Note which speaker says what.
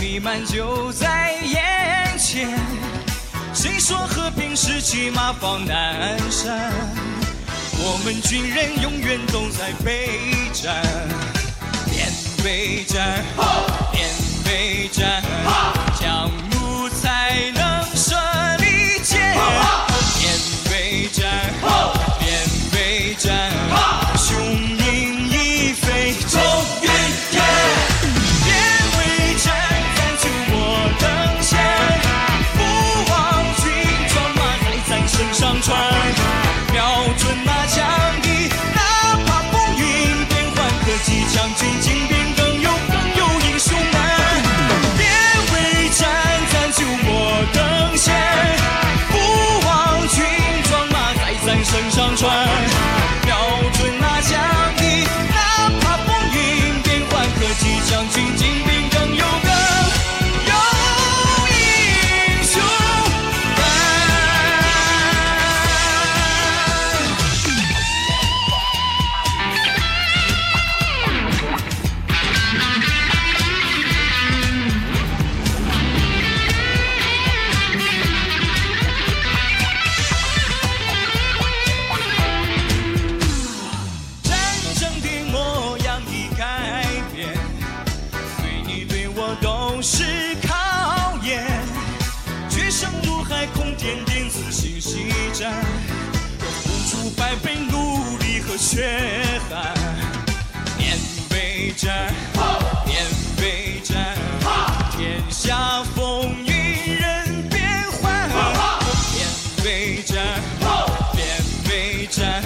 Speaker 1: 弥漫就在眼前，谁说和平时期马放南山，我们军人永远都在备战。面对战，好。却憾。年备战，年备战，天下风云人变幻。年备战，年备战。